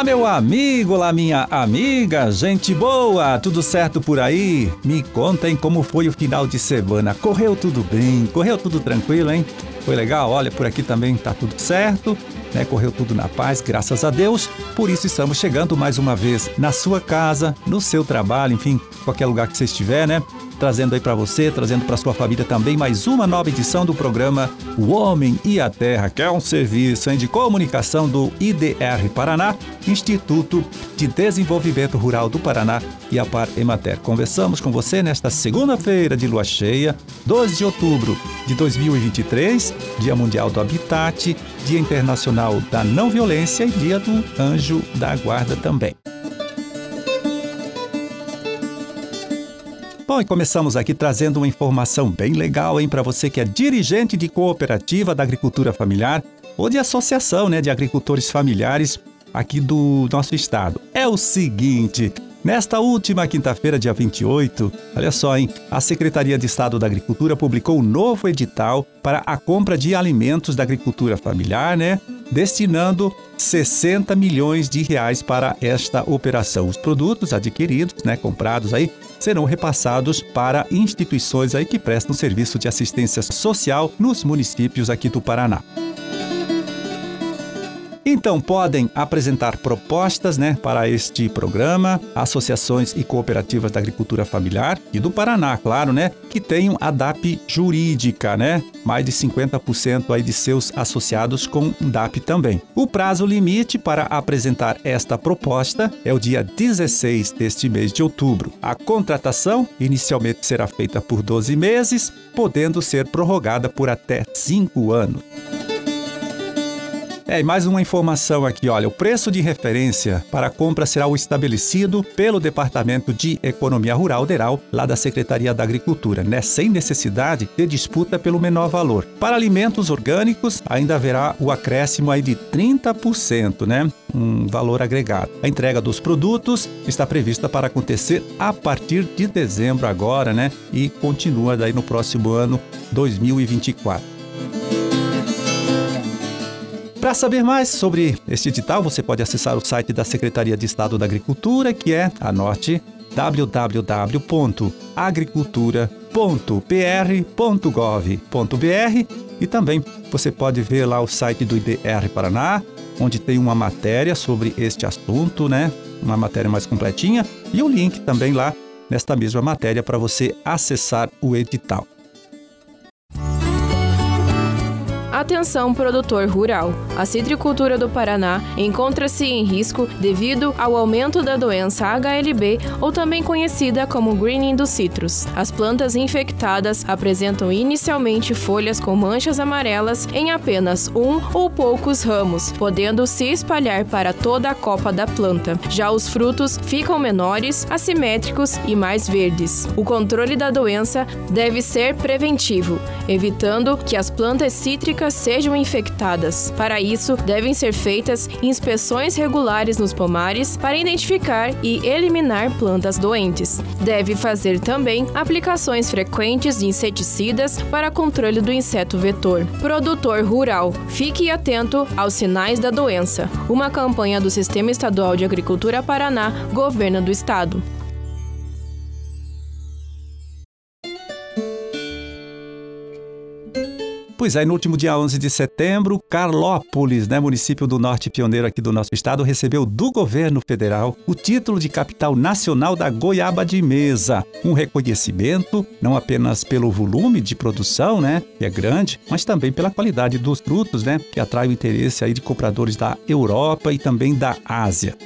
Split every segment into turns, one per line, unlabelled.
Olá, meu amigo, olá, minha amiga, gente boa, tudo certo por aí? Me contem como foi o final de semana. Correu tudo bem? Correu tudo tranquilo, hein? Foi legal? Olha, por aqui também tá tudo certo, né? Correu tudo na paz, graças a Deus. Por isso estamos chegando mais uma vez na sua casa, no seu trabalho, enfim, qualquer lugar que você estiver, né? Trazendo aí para você, trazendo para sua família também mais uma nova edição do programa O Homem e a Terra, que é um serviço hein, de comunicação do IDR Paraná, Instituto de Desenvolvimento Rural do Paraná e a Par Emater. Conversamos com você nesta segunda-feira de lua cheia, 12 de outubro de 2023, Dia Mundial do Habitat, Dia Internacional da Não Violência e Dia do Anjo da Guarda também. Bom, e começamos aqui trazendo uma informação bem legal, hein, para você que é dirigente de cooperativa da agricultura familiar ou de associação, né, de agricultores familiares aqui do nosso estado. É o seguinte, Nesta última quinta-feira, dia 28, olha só, hein? A Secretaria de Estado da Agricultura publicou um novo edital para a compra de alimentos da agricultura familiar, né? Destinando 60 milhões de reais para esta operação. Os produtos adquiridos, né, comprados aí, serão repassados para instituições aí que prestam serviço de assistência social nos municípios aqui do Paraná. Então podem apresentar propostas né, para este programa, associações e cooperativas da agricultura familiar e do Paraná, claro, né, que tenham a DAP jurídica, né? Mais de 50% aí de seus associados com DAP também. O prazo limite para apresentar esta proposta é o dia 16 deste mês de outubro. A contratação inicialmente será feita por 12 meses, podendo ser prorrogada por até 5 anos. É, e mais uma informação aqui, olha, o preço de referência para a compra será o estabelecido pelo Departamento de Economia Rural Deral, lá da Secretaria da Agricultura, né, sem necessidade de disputa pelo menor valor. Para alimentos orgânicos, ainda haverá o acréscimo aí de 30%, né, um valor agregado. A entrega dos produtos está prevista para acontecer a partir de dezembro agora, né, e continua daí no próximo ano 2024. Para saber mais sobre este edital, você pode acessar o site da Secretaria de Estado da Agricultura, que é, anote, www.agricultura.pr.gov.br e também você pode ver lá o site do IDR Paraná, onde tem uma matéria sobre este assunto, né? Uma matéria mais completinha e o um link também lá nesta mesma matéria para você acessar o edital.
Atenção, produtor rural. A citricultura do Paraná encontra-se em risco devido ao aumento da doença HLB, ou também conhecida como greening dos citros. As plantas infectadas apresentam inicialmente folhas com manchas amarelas em apenas um ou poucos ramos, podendo se espalhar para toda a copa da planta. Já os frutos ficam menores, assimétricos e mais verdes. O controle da doença deve ser preventivo, evitando que as plantas cítricas sejam infectadas. Para isso, devem ser feitas inspeções regulares nos pomares para identificar e eliminar plantas doentes. Deve fazer também aplicações frequentes de inseticidas para controle do inseto vetor. Produtor rural, fique atento aos sinais da doença. Uma campanha do Sistema Estadual de Agricultura Paraná, Governo do Estado.
Pois é, no último dia 11 de setembro, Carlópolis, né, município do norte pioneiro aqui do nosso estado, recebeu do governo federal o título de capital nacional da goiaba de mesa. Um reconhecimento não apenas pelo volume de produção, né, que é grande, mas também pela qualidade dos frutos, né, que atrai o interesse aí de compradores da Europa e também da Ásia.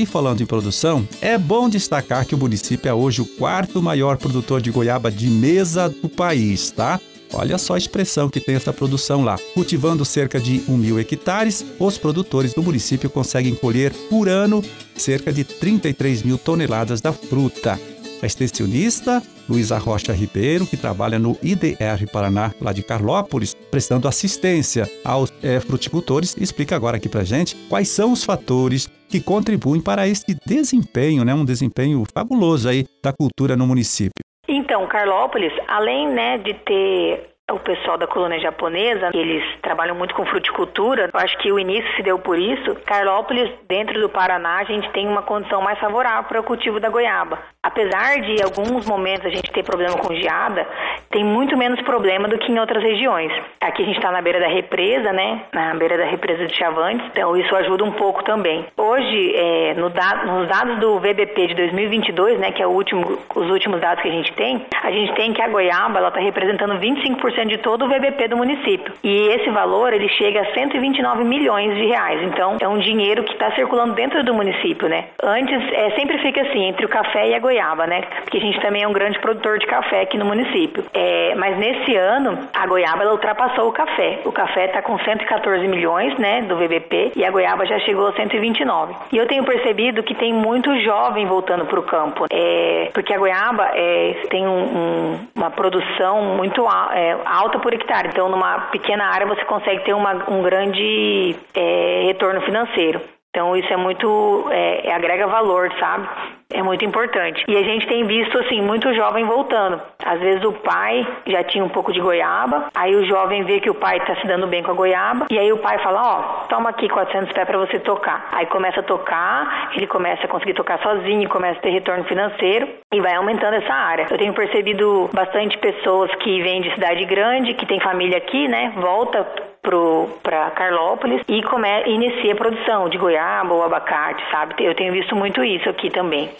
E falando em produção, é bom destacar que o município é hoje o quarto maior produtor de goiaba de mesa do país, tá? Olha só a expressão que tem essa produção lá. Cultivando cerca de 1 mil hectares, os produtores do município conseguem colher por ano cerca de 33 mil toneladas da fruta. A extensionista Luísa Rocha Ribeiro, que trabalha no IDR Paraná, lá de Carlópolis, prestando assistência aos é, fruticultores, explica agora aqui pra gente quais são os fatores que contribuem para esse desempenho, né, um desempenho fabuloso aí da cultura no município.
Então, Carlópolis, além né, de ter o pessoal da colônia japonesa, eles trabalham muito com fruticultura. Eu acho que o início se deu por isso. Carlópolis, dentro do Paraná, a gente tem uma condição mais favorável para o cultivo da goiaba. Apesar de alguns momentos a gente ter problema com geada, tem muito menos problema do que em outras regiões. Aqui a gente está na beira da represa, né? Na beira da represa de Chavantes, então isso ajuda um pouco também. Hoje, é, no da, nos dados do VBP de 2022, né, que é último, os últimos dados que a gente tem, a gente tem que a goiaba ela está representando 25% de todo o VBP do município. E esse valor ele chega a 129 milhões de reais. Então é um dinheiro que está circulando dentro do município, né? Antes é, sempre fica assim entre o café e a goiaba, né? Porque a gente também é um grande produtor de café aqui no município. É, mas nesse ano a goiaba ela ultrapassou o café. O café está com 114 milhões, né, do VBP e a goiaba já chegou a 129. E eu tenho percebido que tem muito jovem voltando para o campo, é, porque a goiaba é, tem um, um, uma produção muito é, alta por hectare. Então, numa pequena área você consegue ter uma, um grande é, retorno financeiro. Então isso é muito, é, é, agrega valor, sabe? É muito importante. E a gente tem visto, assim, muito jovem voltando. Às vezes o pai já tinha um pouco de goiaba, aí o jovem vê que o pai está se dando bem com a goiaba, e aí o pai fala, ó, oh, toma aqui 400 pés para você tocar. Aí começa a tocar, ele começa a conseguir tocar sozinho, começa a ter retorno financeiro e vai aumentando essa área. Eu tenho percebido bastante pessoas que vêm de cidade grande, que tem família aqui, né, volta para Carlópolis e come, inicia a produção de goiaba ou abacate, sabe? Eu tenho visto muito isso aqui também.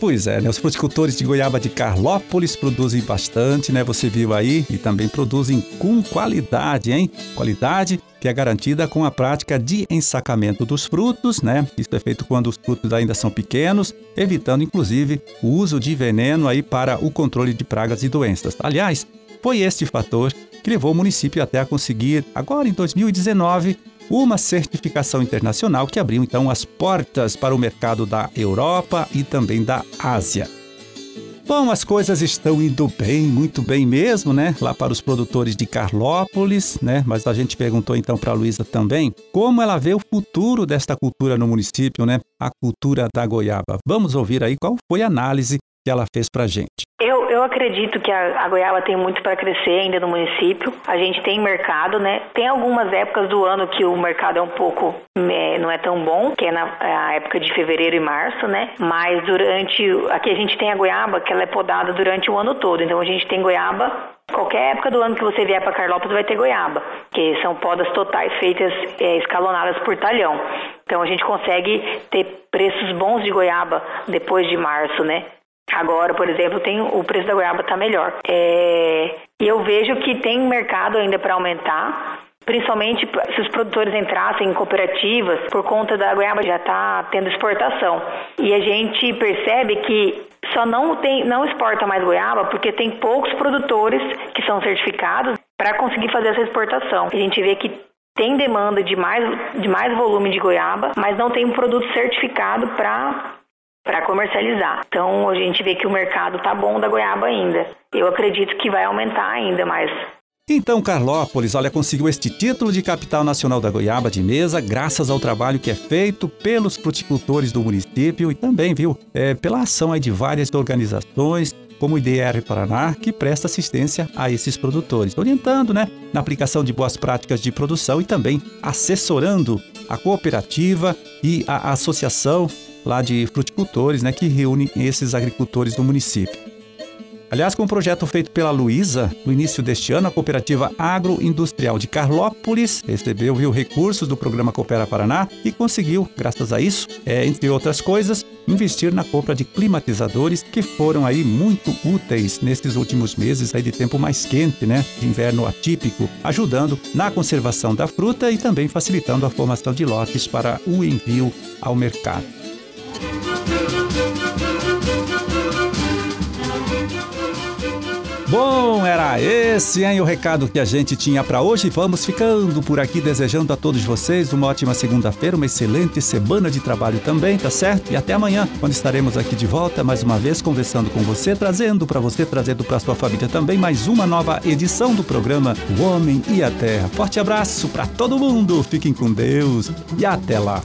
Pois é, né? Os fruticultores de goiaba de Carlópolis produzem bastante, né? Você viu aí, e também produzem com qualidade, hein? Qualidade que é garantida com a prática de ensacamento dos frutos, né? Isso é feito quando os frutos ainda são pequenos, evitando inclusive o uso de veneno aí para o controle de pragas e doenças. Aliás, foi este fator que levou o município até a conseguir, agora em 2019, uma certificação internacional que abriu então as portas para o mercado da Europa e também da Ásia. Bom, as coisas estão indo bem, muito bem mesmo, né? Lá para os produtores de Carlópolis, né? Mas a gente perguntou então para a Luísa também como ela vê o futuro desta cultura no município, né? A cultura da goiaba. Vamos ouvir aí qual foi a análise que ela fez para a gente.
Eu, eu acredito que a, a goiaba tem muito para crescer ainda no município. A gente tem mercado, né? Tem algumas épocas do ano que o mercado é um pouco é, não é tão bom, que é na é época de fevereiro e março, né? Mas durante aqui a gente tem a goiaba que ela é podada durante o ano todo. Então a gente tem goiaba Qualquer época do ano que você vier para Carlópolis vai ter goiaba, que são podas totais feitas é, escalonadas por talhão. Então a gente consegue ter preços bons de goiaba depois de março, né? Agora, por exemplo, tem o preço da goiaba está melhor. É, e eu vejo que tem mercado ainda para aumentar, principalmente se os produtores entrassem em cooperativas, por conta da goiaba já está tendo exportação. E a gente percebe que só não, tem, não exporta mais goiaba porque tem poucos produtores que são certificados para conseguir fazer essa exportação. A gente vê que tem demanda de mais, de mais volume de goiaba, mas não tem um produto certificado para para comercializar. Então a gente vê que o mercado tá bom da goiaba ainda. Eu acredito que vai aumentar ainda mais.
Então, Carlópolis, olha, conseguiu este título de capital nacional da goiaba de mesa graças ao trabalho que é feito pelos fruticultores do município e também, viu, é, pela ação aí de várias organizações, como o IDR Paraná, que presta assistência a esses produtores, orientando, né, na aplicação de boas práticas de produção e também assessorando a cooperativa e a associação lá de fruticultores, né, que reúne esses agricultores do município. Aliás, com um projeto feito pela Luísa, no início deste ano, a cooperativa agroindustrial de Carlópolis recebeu viu, recursos do programa Coopera Paraná e conseguiu, graças a isso, é, entre outras coisas, investir na compra de climatizadores que foram aí muito úteis nesses últimos meses aí de tempo mais quente, né, de inverno atípico, ajudando na conservação da fruta e também facilitando a formação de lotes para o envio ao mercado. Bom, era esse, hein, o recado que a gente tinha para hoje. Vamos ficando por aqui desejando a todos vocês uma ótima segunda-feira, uma excelente semana de trabalho também, tá certo? E até amanhã, quando estaremos aqui de volta mais uma vez conversando com você, trazendo para você, trazendo para sua família também mais uma nova edição do programa O Homem e a Terra. Forte abraço para todo mundo. Fiquem com Deus e até lá.